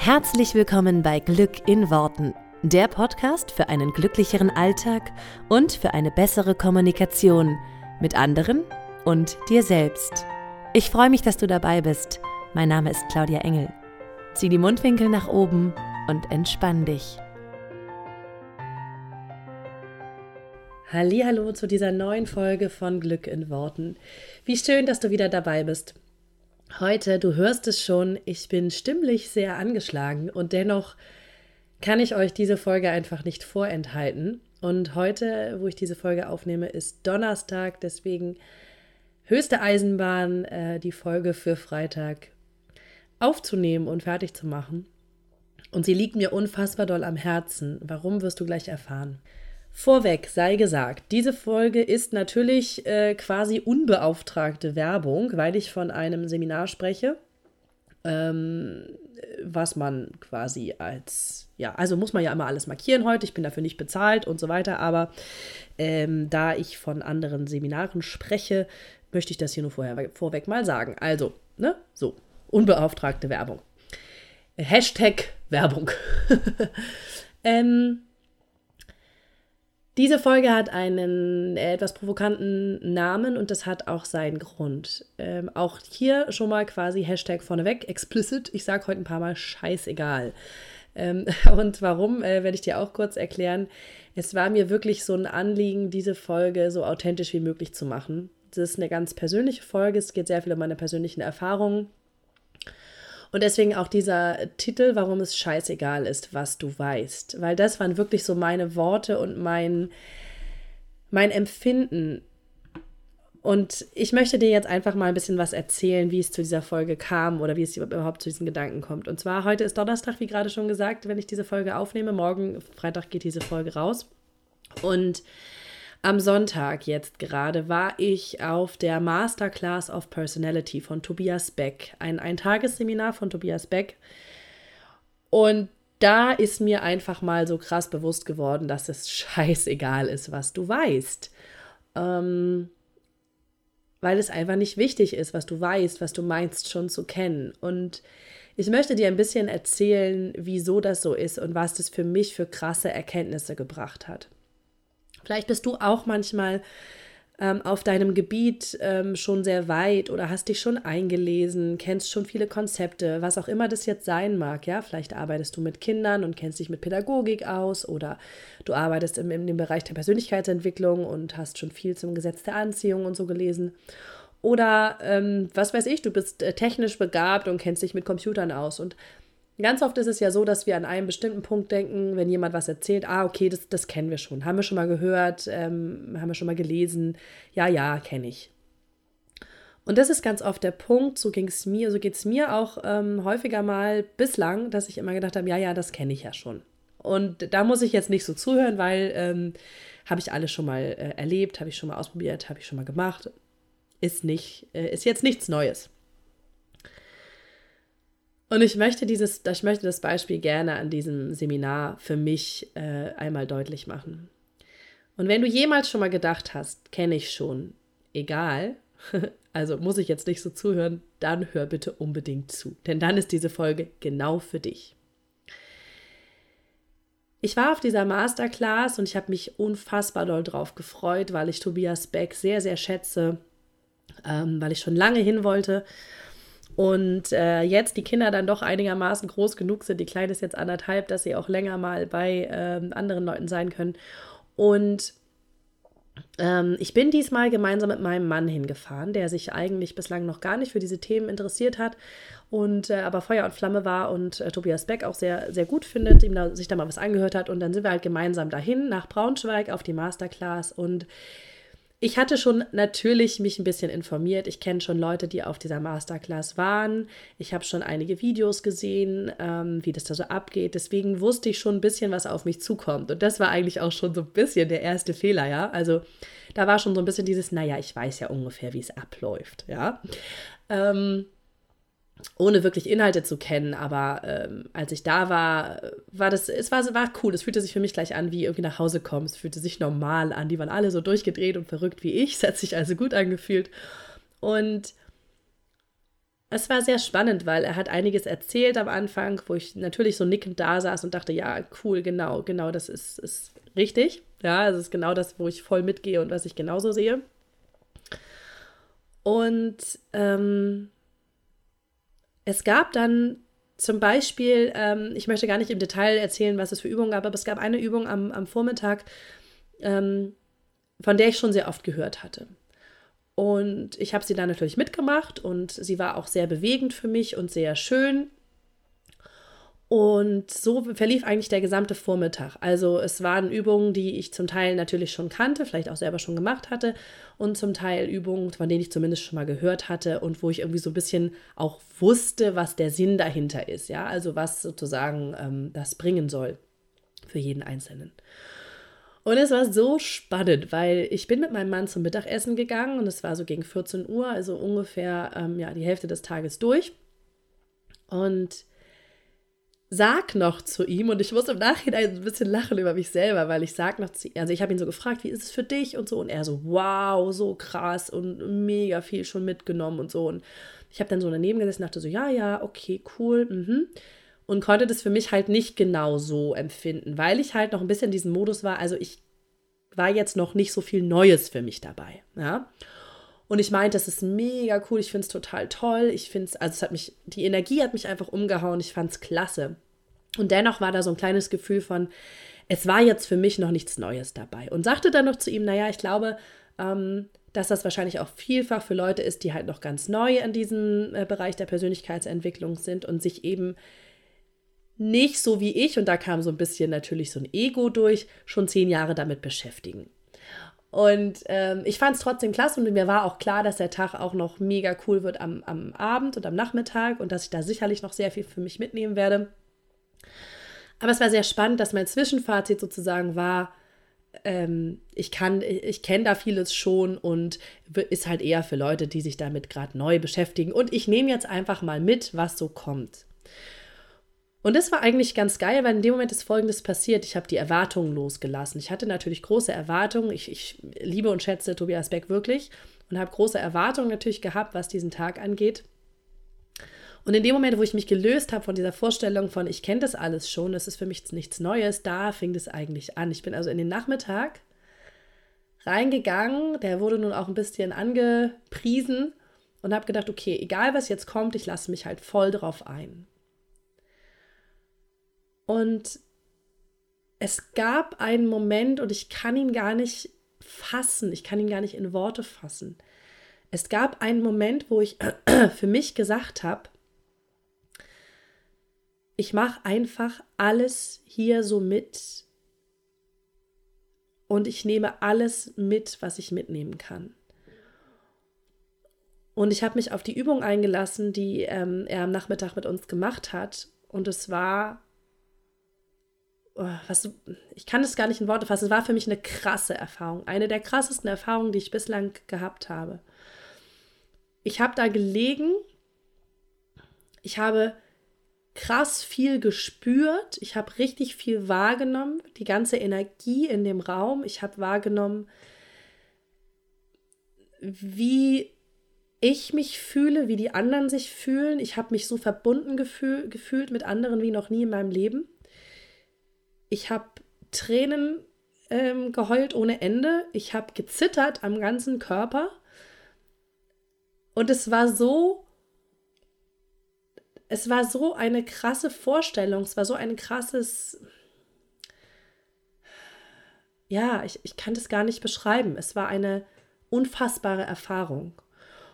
Herzlich willkommen bei Glück in Worten, der Podcast für einen glücklicheren Alltag und für eine bessere Kommunikation mit anderen und dir selbst. Ich freue mich, dass du dabei bist. Mein Name ist Claudia Engel. Zieh die Mundwinkel nach oben und entspann dich. Hallo zu dieser neuen Folge von Glück in Worten. Wie schön, dass du wieder dabei bist. Heute, du hörst es schon, ich bin stimmlich sehr angeschlagen und dennoch kann ich euch diese Folge einfach nicht vorenthalten. Und heute, wo ich diese Folge aufnehme, ist Donnerstag, deswegen höchste Eisenbahn, äh, die Folge für Freitag aufzunehmen und fertig zu machen. Und sie liegt mir unfassbar doll am Herzen. Warum wirst du gleich erfahren? Vorweg sei gesagt, diese Folge ist natürlich äh, quasi unbeauftragte Werbung, weil ich von einem Seminar spreche, ähm, was man quasi als, ja, also muss man ja immer alles markieren heute, ich bin dafür nicht bezahlt und so weiter, aber ähm, da ich von anderen Seminaren spreche, möchte ich das hier nur vorher, vorweg mal sagen. Also, ne, so, unbeauftragte Werbung. Hashtag Werbung. ähm, diese Folge hat einen etwas provokanten Namen und das hat auch seinen Grund. Ähm, auch hier schon mal quasi Hashtag vorneweg, explicit. Ich sage heute ein paar Mal scheißegal. Ähm, und warum, äh, werde ich dir auch kurz erklären. Es war mir wirklich so ein Anliegen, diese Folge so authentisch wie möglich zu machen. Das ist eine ganz persönliche Folge. Es geht sehr viel um meine persönlichen Erfahrungen. Und deswegen auch dieser Titel, warum es scheißegal ist, was du weißt. Weil das waren wirklich so meine Worte und mein, mein Empfinden. Und ich möchte dir jetzt einfach mal ein bisschen was erzählen, wie es zu dieser Folge kam oder wie es überhaupt zu diesen Gedanken kommt. Und zwar heute ist Donnerstag, wie gerade schon gesagt, wenn ich diese Folge aufnehme. Morgen, Freitag, geht diese Folge raus. Und am Sonntag jetzt gerade war ich auf der Masterclass of Personality von Tobias Beck, ein Eintagesseminar von Tobias Beck. Und da ist mir einfach mal so krass bewusst geworden, dass es scheißegal ist, was du weißt. Ähm, weil es einfach nicht wichtig ist, was du weißt, was du meinst schon zu kennen. Und ich möchte dir ein bisschen erzählen, wieso das so ist und was das für mich für krasse Erkenntnisse gebracht hat. Vielleicht bist du auch manchmal ähm, auf deinem Gebiet ähm, schon sehr weit oder hast dich schon eingelesen, kennst schon viele Konzepte, was auch immer das jetzt sein mag. Ja, vielleicht arbeitest du mit Kindern und kennst dich mit Pädagogik aus oder du arbeitest im, in dem Bereich der Persönlichkeitsentwicklung und hast schon viel zum Gesetz der Anziehung und so gelesen. Oder ähm, was weiß ich, du bist äh, technisch begabt und kennst dich mit Computern aus und Ganz oft ist es ja so, dass wir an einem bestimmten Punkt denken, wenn jemand was erzählt, ah, okay, das, das kennen wir schon, haben wir schon mal gehört, ähm, haben wir schon mal gelesen, ja, ja, kenne ich. Und das ist ganz oft der Punkt, so ging es mir, so geht es mir auch ähm, häufiger mal bislang, dass ich immer gedacht habe, ja, ja, das kenne ich ja schon. Und da muss ich jetzt nicht so zuhören, weil ähm, habe ich alles schon mal äh, erlebt, habe ich schon mal ausprobiert, habe ich schon mal gemacht. Ist nicht, äh, ist jetzt nichts Neues. Und ich möchte dieses, ich möchte das Beispiel gerne an diesem Seminar für mich äh, einmal deutlich machen. Und wenn du jemals schon mal gedacht hast, kenne ich schon, egal, also muss ich jetzt nicht so zuhören, dann hör bitte unbedingt zu, denn dann ist diese Folge genau für dich. Ich war auf dieser Masterclass und ich habe mich unfassbar doll drauf gefreut, weil ich Tobias Beck sehr, sehr schätze, ähm, weil ich schon lange hin wollte und äh, jetzt die Kinder dann doch einigermaßen groß genug sind, die Kleine ist jetzt anderthalb, dass sie auch länger mal bei äh, anderen Leuten sein können. Und ähm, ich bin diesmal gemeinsam mit meinem Mann hingefahren, der sich eigentlich bislang noch gar nicht für diese Themen interessiert hat und äh, aber Feuer und Flamme war und äh, Tobias Beck auch sehr, sehr gut findet, ihm da, sich da mal was angehört hat. Und dann sind wir halt gemeinsam dahin nach Braunschweig auf die Masterclass und ich hatte schon natürlich mich ein bisschen informiert. Ich kenne schon Leute, die auf dieser Masterclass waren. Ich habe schon einige Videos gesehen, ähm, wie das da so abgeht. Deswegen wusste ich schon ein bisschen, was auf mich zukommt. Und das war eigentlich auch schon so ein bisschen der erste Fehler, ja. Also da war schon so ein bisschen dieses, naja, ich weiß ja ungefähr, wie es abläuft, ja. Ähm, ohne wirklich Inhalte zu kennen, aber ähm, als ich da war, war das, es war, war cool. Es fühlte sich für mich gleich an, wie irgendwie nach Hause kommen. Es fühlte sich normal an. Die waren alle so durchgedreht und verrückt wie ich. Es hat sich also gut angefühlt. Und es war sehr spannend, weil er hat einiges erzählt am Anfang, wo ich natürlich so nickend da saß und dachte, ja, cool, genau, genau, das ist, ist richtig. Ja, das ist genau das, wo ich voll mitgehe und was ich genauso sehe. Und ähm, es gab dann zum Beispiel, ähm, ich möchte gar nicht im Detail erzählen, was es für Übungen gab, aber es gab eine Übung am, am Vormittag, ähm, von der ich schon sehr oft gehört hatte. Und ich habe sie dann natürlich mitgemacht und sie war auch sehr bewegend für mich und sehr schön. Und so verlief eigentlich der gesamte Vormittag. Also es waren Übungen, die ich zum Teil natürlich schon kannte, vielleicht auch selber schon gemacht hatte und zum Teil Übungen, von denen ich zumindest schon mal gehört hatte und wo ich irgendwie so ein bisschen auch wusste, was der Sinn dahinter ist. Ja, also was sozusagen ähm, das bringen soll für jeden Einzelnen. Und es war so spannend, weil ich bin mit meinem Mann zum Mittagessen gegangen und es war so gegen 14 Uhr, also ungefähr ähm, ja, die Hälfte des Tages durch. Und sag noch zu ihm, und ich muss im Nachhinein ein bisschen lachen über mich selber, weil ich sag noch zu ihm, also ich habe ihn so gefragt, wie ist es für dich und so, und er so, wow, so krass und mega viel schon mitgenommen und so. Und ich habe dann so daneben gesessen und dachte so, ja, ja, okay, cool, mhm und konnte das für mich halt nicht genau so empfinden, weil ich halt noch ein bisschen in diesem Modus war. Also ich war jetzt noch nicht so viel Neues für mich dabei. Ja. Und ich meinte, das ist mega cool, ich finde es total toll. Ich finde es, also es hat mich, die Energie hat mich einfach umgehauen, ich fand es klasse. Und dennoch war da so ein kleines Gefühl von, es war jetzt für mich noch nichts Neues dabei. Und sagte dann noch zu ihm, naja, ich glaube, ähm, dass das wahrscheinlich auch vielfach für Leute ist, die halt noch ganz neu in diesem äh, Bereich der Persönlichkeitsentwicklung sind und sich eben nicht so wie ich, und da kam so ein bisschen natürlich so ein Ego durch, schon zehn Jahre damit beschäftigen. Und ähm, ich fand es trotzdem klasse und mir war auch klar, dass der Tag auch noch mega cool wird am, am Abend und am Nachmittag und dass ich da sicherlich noch sehr viel für mich mitnehmen werde. Aber es war sehr spannend, dass mein Zwischenfazit sozusagen war, ähm, ich kann, ich kenne da vieles schon und ist halt eher für Leute, die sich damit gerade neu beschäftigen. Und ich nehme jetzt einfach mal mit, was so kommt. Und das war eigentlich ganz geil, weil in dem Moment ist Folgendes passiert. Ich habe die Erwartungen losgelassen. Ich hatte natürlich große Erwartungen. Ich, ich liebe und schätze Tobias Beck wirklich und habe große Erwartungen natürlich gehabt, was diesen Tag angeht. Und in dem Moment, wo ich mich gelöst habe von dieser Vorstellung von, ich kenne das alles schon, das ist für mich nichts Neues, da fing das eigentlich an. Ich bin also in den Nachmittag reingegangen, der wurde nun auch ein bisschen angepriesen und habe gedacht, okay, egal was jetzt kommt, ich lasse mich halt voll drauf ein. Und es gab einen Moment und ich kann ihn gar nicht fassen, ich kann ihn gar nicht in Worte fassen. Es gab einen Moment, wo ich für mich gesagt habe, ich mache einfach alles hier so mit und ich nehme alles mit, was ich mitnehmen kann. Und ich habe mich auf die Übung eingelassen, die ähm, er am Nachmittag mit uns gemacht hat. Und es war was, ich kann es gar nicht in Worte fassen. Es war für mich eine krasse Erfahrung. Eine der krassesten Erfahrungen, die ich bislang gehabt habe. Ich habe da gelegen. Ich habe krass viel gespürt. Ich habe richtig viel wahrgenommen. Die ganze Energie in dem Raum. Ich habe wahrgenommen, wie ich mich fühle, wie die anderen sich fühlen. Ich habe mich so verbunden gefühl, gefühlt mit anderen wie noch nie in meinem Leben. Ich habe Tränen ähm, geheult ohne Ende. Ich habe gezittert am ganzen Körper. Und es war so, es war so eine krasse Vorstellung, es war so ein krasses, ja, ich, ich kann das gar nicht beschreiben. Es war eine unfassbare Erfahrung.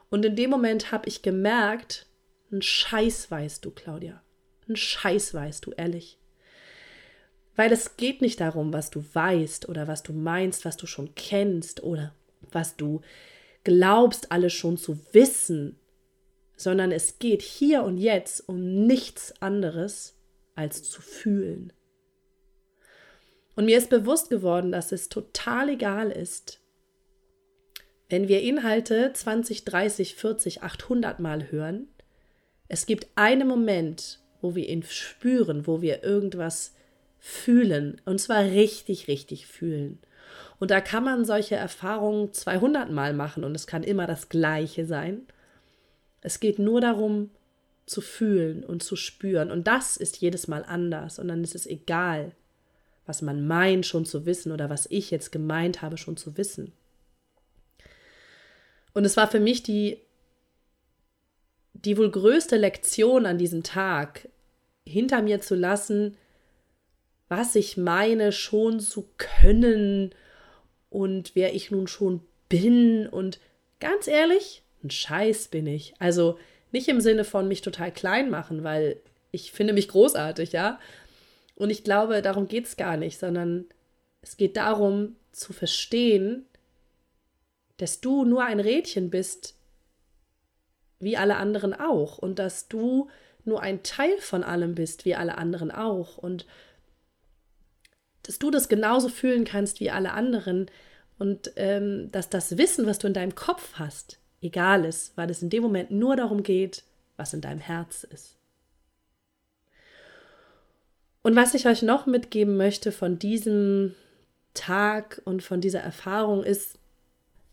Und in dem Moment habe ich gemerkt, ein Scheiß weißt du, Claudia. Ein Scheiß weißt du, ehrlich. Weil es geht nicht darum, was du weißt oder was du meinst, was du schon kennst oder was du glaubst, alles schon zu wissen, sondern es geht hier und jetzt um nichts anderes als zu fühlen. Und mir ist bewusst geworden, dass es total egal ist, wenn wir Inhalte 20, 30, 40, 800 Mal hören. Es gibt einen Moment, wo wir ihn spüren, wo wir irgendwas fühlen. Und zwar richtig, richtig fühlen. Und da kann man solche Erfahrungen 200 Mal machen und es kann immer das Gleiche sein. Es geht nur darum, zu fühlen und zu spüren. Und das ist jedes Mal anders. Und dann ist es egal, was man meint schon zu wissen oder was ich jetzt gemeint habe schon zu wissen. Und es war für mich die, die wohl größte Lektion an diesem Tag, hinter mir zu lassen, was ich meine schon zu können und wer ich nun schon bin. Und ganz ehrlich, ein Scheiß bin ich. Also nicht im Sinne von mich total klein machen, weil ich finde mich großartig, ja. Und ich glaube, darum geht es gar nicht, sondern es geht darum zu verstehen, dass du nur ein Rädchen bist, wie alle anderen auch, und dass du nur ein Teil von allem bist, wie alle anderen auch, und dass du das genauso fühlen kannst wie alle anderen und ähm, dass das Wissen, was du in deinem Kopf hast, egal ist, weil es in dem Moment nur darum geht, was in deinem Herz ist. Und was ich euch noch mitgeben möchte von diesem Tag und von dieser Erfahrung ist,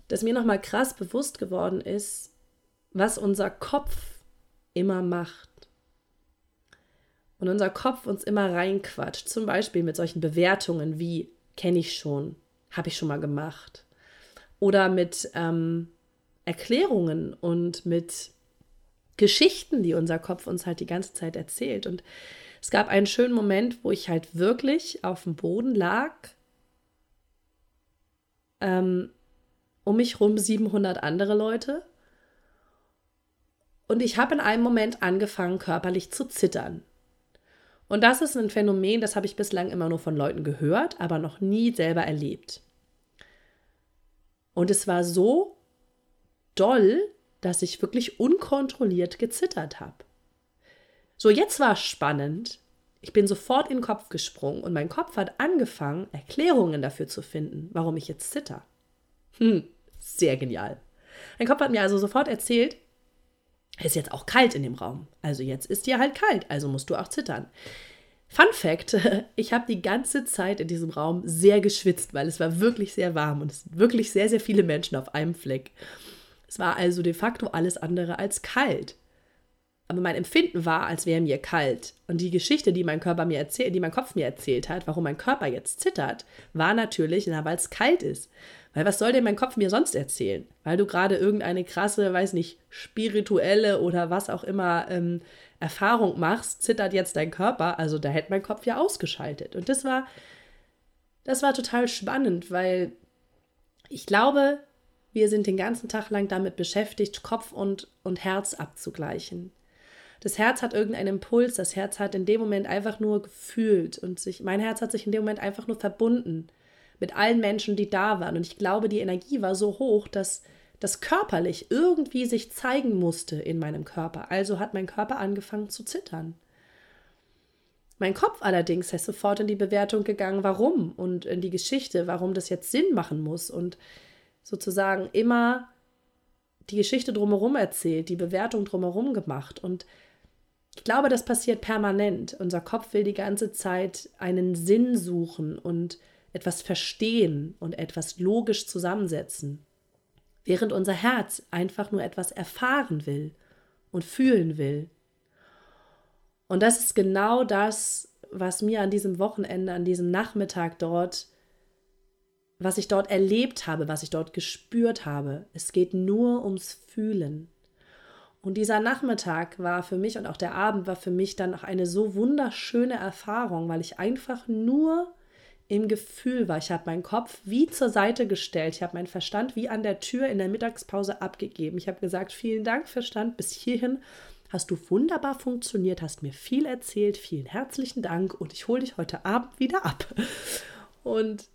dass mir nochmal krass bewusst geworden ist, was unser Kopf immer macht. Und unser Kopf uns immer reinquatscht, zum Beispiel mit solchen Bewertungen wie kenne ich schon, habe ich schon mal gemacht. Oder mit ähm, Erklärungen und mit Geschichten, die unser Kopf uns halt die ganze Zeit erzählt. Und es gab einen schönen Moment, wo ich halt wirklich auf dem Boden lag, ähm, um mich rum 700 andere Leute. Und ich habe in einem Moment angefangen, körperlich zu zittern. Und das ist ein Phänomen, das habe ich bislang immer nur von Leuten gehört, aber noch nie selber erlebt. Und es war so doll, dass ich wirklich unkontrolliert gezittert habe. So, jetzt war es spannend. Ich bin sofort in den Kopf gesprungen und mein Kopf hat angefangen, Erklärungen dafür zu finden, warum ich jetzt zitter. Hm, sehr genial. Mein Kopf hat mir also sofort erzählt, ist jetzt auch kalt in dem Raum. Also jetzt ist dir halt kalt, also musst du auch zittern. Fun Fact: Ich habe die ganze Zeit in diesem Raum sehr geschwitzt, weil es war wirklich sehr warm und es sind wirklich sehr, sehr viele Menschen auf einem Fleck. Es war also de facto alles andere als kalt aber mein Empfinden war, als wäre mir kalt. Und die Geschichte, die mein Körper mir erzählt, die mein Kopf mir erzählt hat, warum mein Körper jetzt zittert, war natürlich, weil es kalt ist. Weil was soll denn mein Kopf mir sonst erzählen? Weil du gerade irgendeine krasse, weiß nicht, spirituelle oder was auch immer ähm, Erfahrung machst, zittert jetzt dein Körper. Also da hätte mein Kopf ja ausgeschaltet. Und das war, das war total spannend, weil ich glaube, wir sind den ganzen Tag lang damit beschäftigt, Kopf und, und Herz abzugleichen. Das Herz hat irgendeinen Impuls, das Herz hat in dem Moment einfach nur gefühlt und sich, mein Herz hat sich in dem Moment einfach nur verbunden mit allen Menschen, die da waren. Und ich glaube, die Energie war so hoch, dass das körperlich irgendwie sich zeigen musste in meinem Körper. Also hat mein Körper angefangen zu zittern. Mein Kopf allerdings ist sofort in die Bewertung gegangen, warum und in die Geschichte, warum das jetzt Sinn machen muss und sozusagen immer die Geschichte drumherum erzählt, die Bewertung drumherum gemacht. Und ich glaube, das passiert permanent. Unser Kopf will die ganze Zeit einen Sinn suchen und etwas verstehen und etwas logisch zusammensetzen, während unser Herz einfach nur etwas erfahren will und fühlen will. Und das ist genau das, was mir an diesem Wochenende, an diesem Nachmittag dort, was ich dort erlebt habe, was ich dort gespürt habe. Es geht nur ums Fühlen. Und dieser Nachmittag war für mich und auch der Abend war für mich dann auch eine so wunderschöne Erfahrung, weil ich einfach nur im Gefühl war. Ich habe meinen Kopf wie zur Seite gestellt. Ich habe meinen Verstand wie an der Tür in der Mittagspause abgegeben. Ich habe gesagt, vielen Dank, Verstand, bis hierhin hast du wunderbar funktioniert, hast mir viel erzählt, vielen herzlichen Dank und ich hole dich heute Abend wieder ab. Und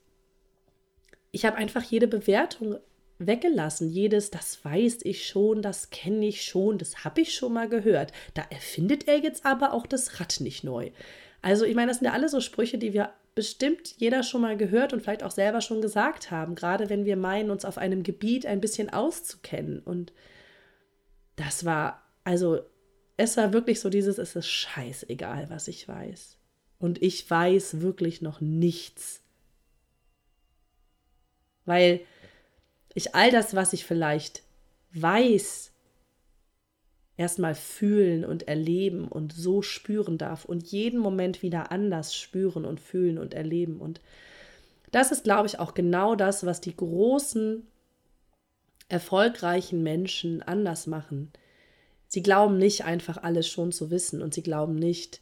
ich habe einfach jede Bewertung weggelassen. Jedes, das weiß ich schon, das kenne ich schon, das habe ich schon mal gehört. Da erfindet er jetzt aber auch das Rad nicht neu. Also ich meine, das sind ja alle so Sprüche, die wir bestimmt jeder schon mal gehört und vielleicht auch selber schon gesagt haben, gerade wenn wir meinen, uns auf einem Gebiet ein bisschen auszukennen. Und das war, also es war wirklich so dieses, es ist scheißegal, was ich weiß. Und ich weiß wirklich noch nichts. Weil ich all das, was ich vielleicht weiß, erstmal fühlen und erleben und so spüren darf und jeden Moment wieder anders spüren und fühlen und erleben. Und das ist, glaube ich, auch genau das, was die großen, erfolgreichen Menschen anders machen. Sie glauben nicht einfach alles schon zu wissen und sie glauben nicht,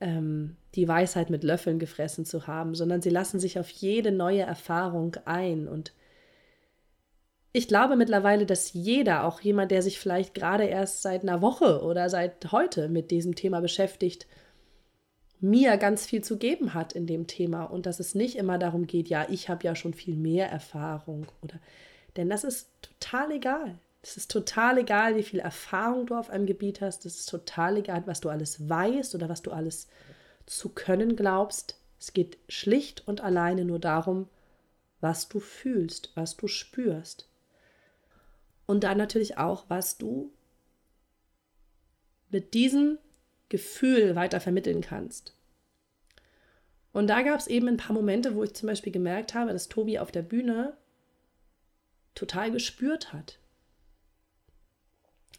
ähm, die Weisheit mit Löffeln gefressen zu haben, sondern sie lassen sich auf jede neue Erfahrung ein. Und ich glaube mittlerweile, dass jeder, auch jemand, der sich vielleicht gerade erst seit einer Woche oder seit heute mit diesem Thema beschäftigt, mir ganz viel zu geben hat in dem Thema und dass es nicht immer darum geht, ja, ich habe ja schon viel mehr Erfahrung oder denn das ist total egal. Es ist total egal, wie viel Erfahrung du auf einem Gebiet hast. Es ist total egal, was du alles weißt oder was du alles zu können glaubst. Es geht schlicht und alleine nur darum, was du fühlst, was du spürst. Und dann natürlich auch, was du mit diesem Gefühl weiter vermitteln kannst. Und da gab es eben ein paar Momente, wo ich zum Beispiel gemerkt habe, dass Tobi auf der Bühne total gespürt hat.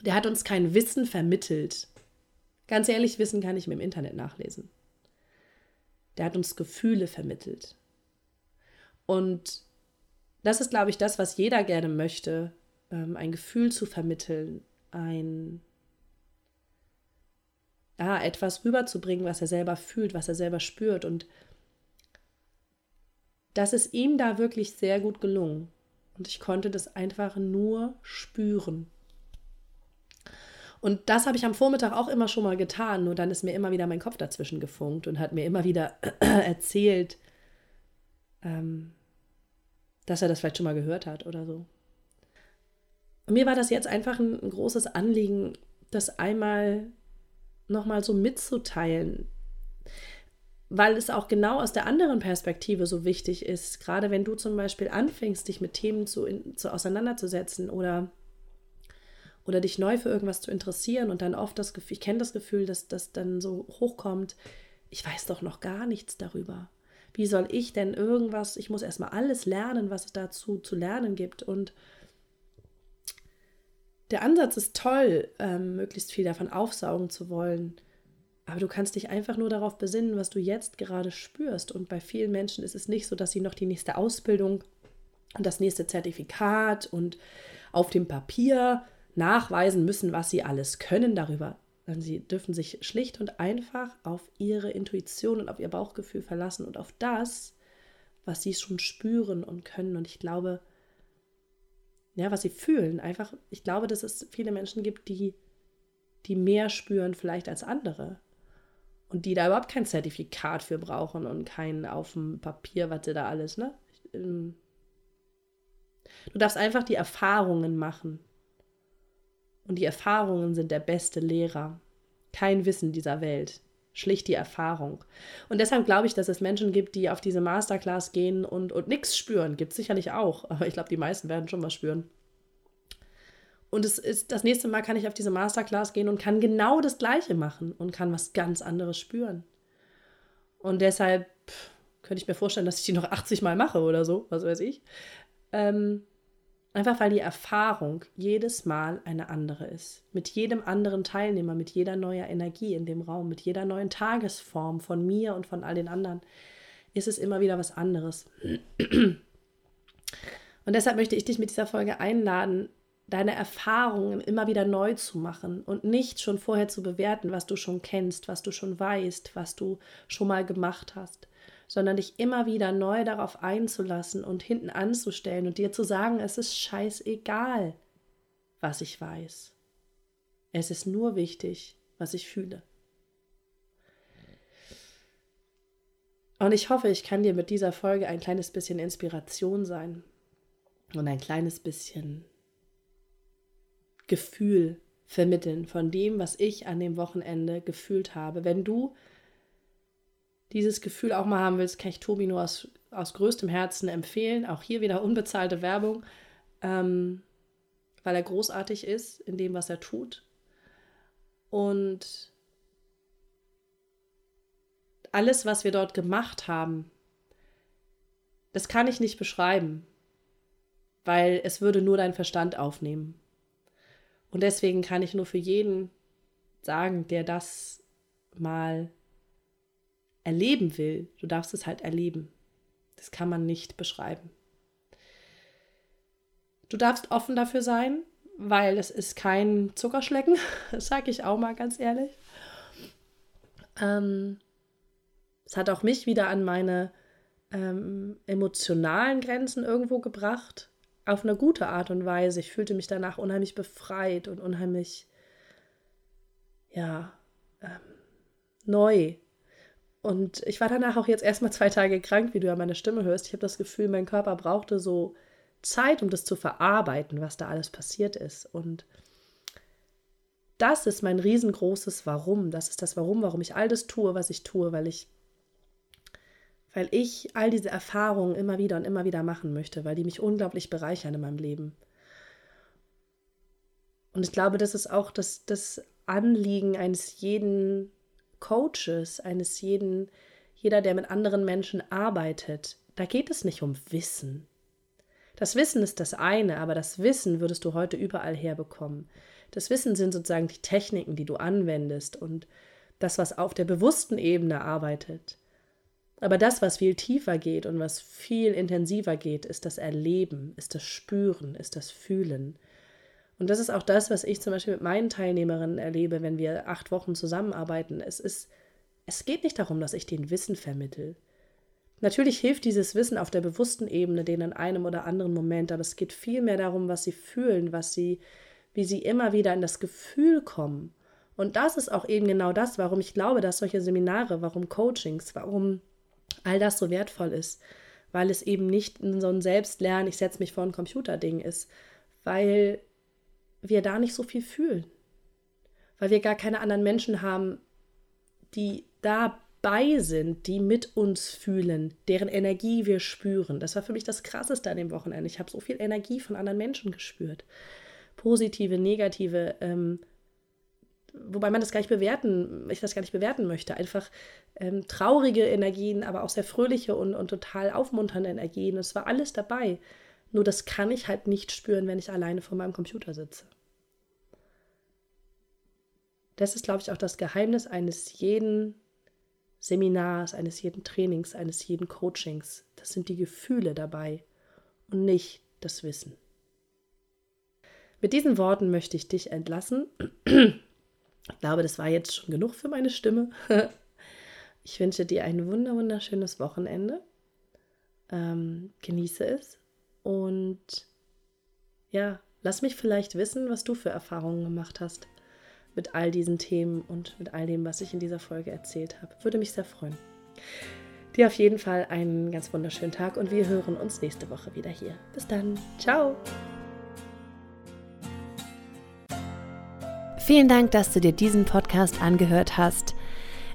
Der hat uns kein Wissen vermittelt. Ganz ehrlich, Wissen kann ich mir im Internet nachlesen. Der hat uns Gefühle vermittelt. Und das ist, glaube ich, das, was jeder gerne möchte, ähm, ein Gefühl zu vermitteln, ein ja, etwas rüberzubringen, was er selber fühlt, was er selber spürt. Und das ist ihm da wirklich sehr gut gelungen. Und ich konnte das einfach nur spüren. Und das habe ich am Vormittag auch immer schon mal getan, nur dann ist mir immer wieder mein Kopf dazwischen gefunkt und hat mir immer wieder erzählt, ähm, dass er das vielleicht schon mal gehört hat oder so. Mir war das jetzt einfach ein, ein großes Anliegen, das einmal nochmal so mitzuteilen, weil es auch genau aus der anderen Perspektive so wichtig ist, gerade wenn du zum Beispiel anfängst, dich mit Themen zu, in, zu auseinanderzusetzen oder oder dich neu für irgendwas zu interessieren und dann oft das Gefühl, ich kenne das Gefühl, dass das dann so hochkommt, ich weiß doch noch gar nichts darüber. Wie soll ich denn irgendwas, ich muss erstmal alles lernen, was es dazu zu lernen gibt und der Ansatz ist toll, ähm, möglichst viel davon aufsaugen zu wollen. Aber du kannst dich einfach nur darauf besinnen, was du jetzt gerade spürst. Und bei vielen Menschen ist es nicht so, dass sie noch die nächste Ausbildung und das nächste Zertifikat und auf dem Papier nachweisen müssen, was sie alles können darüber. Sie dürfen sich schlicht und einfach auf ihre Intuition und auf ihr Bauchgefühl verlassen und auf das, was sie schon spüren und können. Und ich glaube, ja, was sie fühlen. Einfach, ich glaube, dass es viele Menschen gibt, die, die mehr spüren vielleicht als andere. Und die da überhaupt kein Zertifikat für brauchen und kein auf dem Papier, was sie da alles, ne? Ähm, du darfst einfach die Erfahrungen machen. Und die Erfahrungen sind der beste Lehrer. Kein Wissen dieser Welt. Schlicht die Erfahrung. Und deshalb glaube ich, dass es Menschen gibt, die auf diese Masterclass gehen und, und nichts spüren. Gibt es sicherlich auch, aber ich glaube, die meisten werden schon was spüren. Und es ist, das nächste Mal kann ich auf diese Masterclass gehen und kann genau das Gleiche machen und kann was ganz anderes spüren. Und deshalb könnte ich mir vorstellen, dass ich die noch 80 Mal mache oder so, was weiß ich. Ähm, Einfach weil die Erfahrung jedes Mal eine andere ist. Mit jedem anderen Teilnehmer, mit jeder neuer Energie in dem Raum, mit jeder neuen Tagesform von mir und von all den anderen, ist es immer wieder was anderes. Und deshalb möchte ich dich mit dieser Folge einladen, deine Erfahrungen immer wieder neu zu machen und nicht schon vorher zu bewerten, was du schon kennst, was du schon weißt, was du schon mal gemacht hast, sondern dich immer wieder neu darauf einzulassen und hinten anzustellen und dir zu sagen, es ist scheißegal, was ich weiß. Es ist nur wichtig, was ich fühle. Und ich hoffe, ich kann dir mit dieser Folge ein kleines bisschen Inspiration sein und ein kleines bisschen Gefühl vermitteln von dem, was ich an dem Wochenende gefühlt habe. Wenn du dieses Gefühl auch mal haben willst, kann ich Tobi nur aus, aus größtem Herzen empfehlen. Auch hier wieder unbezahlte Werbung, ähm, weil er großartig ist in dem, was er tut. Und alles, was wir dort gemacht haben, das kann ich nicht beschreiben, weil es würde nur dein Verstand aufnehmen. Und deswegen kann ich nur für jeden sagen, der das mal erleben will. Du darfst es halt erleben. Das kann man nicht beschreiben. Du darfst offen dafür sein, weil es ist kein Zuckerschlecken, das sage ich auch mal ganz ehrlich. Ähm, es hat auch mich wieder an meine ähm, emotionalen Grenzen irgendwo gebracht, auf eine gute Art und Weise. Ich fühlte mich danach unheimlich befreit und unheimlich, ja, ähm, neu. Und ich war danach auch jetzt erstmal zwei Tage krank, wie du ja meine Stimme hörst. Ich habe das Gefühl, mein Körper brauchte so Zeit, um das zu verarbeiten, was da alles passiert ist. Und das ist mein riesengroßes Warum. Das ist das Warum, warum ich all das tue, was ich tue, weil ich, weil ich all diese Erfahrungen immer wieder und immer wieder machen möchte, weil die mich unglaublich bereichern in meinem Leben. Und ich glaube, das ist auch das, das Anliegen eines jeden Coaches, eines jeden, jeder, der mit anderen Menschen arbeitet. Da geht es nicht um Wissen. Das Wissen ist das eine, aber das Wissen würdest du heute überall herbekommen. Das Wissen sind sozusagen die Techniken, die du anwendest und das, was auf der bewussten Ebene arbeitet. Aber das, was viel tiefer geht und was viel intensiver geht, ist das Erleben, ist das Spüren, ist das Fühlen. Und das ist auch das, was ich zum Beispiel mit meinen Teilnehmerinnen erlebe, wenn wir acht Wochen zusammenarbeiten. Es ist, es geht nicht darum, dass ich den Wissen vermittel. Natürlich hilft dieses Wissen auf der bewussten Ebene denen in einem oder anderen Moment, aber es geht vielmehr darum, was sie fühlen, was sie, wie sie immer wieder in das Gefühl kommen. Und das ist auch eben genau das, warum ich glaube, dass solche Seminare, warum Coachings, warum all das so wertvoll ist, weil es eben nicht so ein Selbstlernen, ich setze mich vor ein Computerding ist, weil wir da nicht so viel fühlen, weil wir gar keine anderen Menschen haben, die da bei sind, die mit uns fühlen, deren Energie wir spüren. Das war für mich das Krasseste an dem Wochenende. Ich habe so viel Energie von anderen Menschen gespürt. Positive, negative, ähm, wobei man das gar nicht bewerten, ich das gar nicht bewerten möchte. Einfach ähm, traurige Energien, aber auch sehr fröhliche und, und total aufmunternde Energien. Es war alles dabei. Nur das kann ich halt nicht spüren, wenn ich alleine vor meinem Computer sitze. Das ist, glaube ich, auch das Geheimnis eines jeden Seminars, eines jeden Trainings, eines jeden Coachings. Das sind die Gefühle dabei und nicht das Wissen. Mit diesen Worten möchte ich dich entlassen. Ich glaube, das war jetzt schon genug für meine Stimme. Ich wünsche dir ein wunder wunderschönes Wochenende. Ähm, genieße es und ja, lass mich vielleicht wissen, was du für Erfahrungen gemacht hast mit all diesen Themen und mit all dem, was ich in dieser Folge erzählt habe. Würde mich sehr freuen. Dir auf jeden Fall einen ganz wunderschönen Tag und wir hören uns nächste Woche wieder hier. Bis dann. Ciao. Vielen Dank, dass du dir diesen Podcast angehört hast.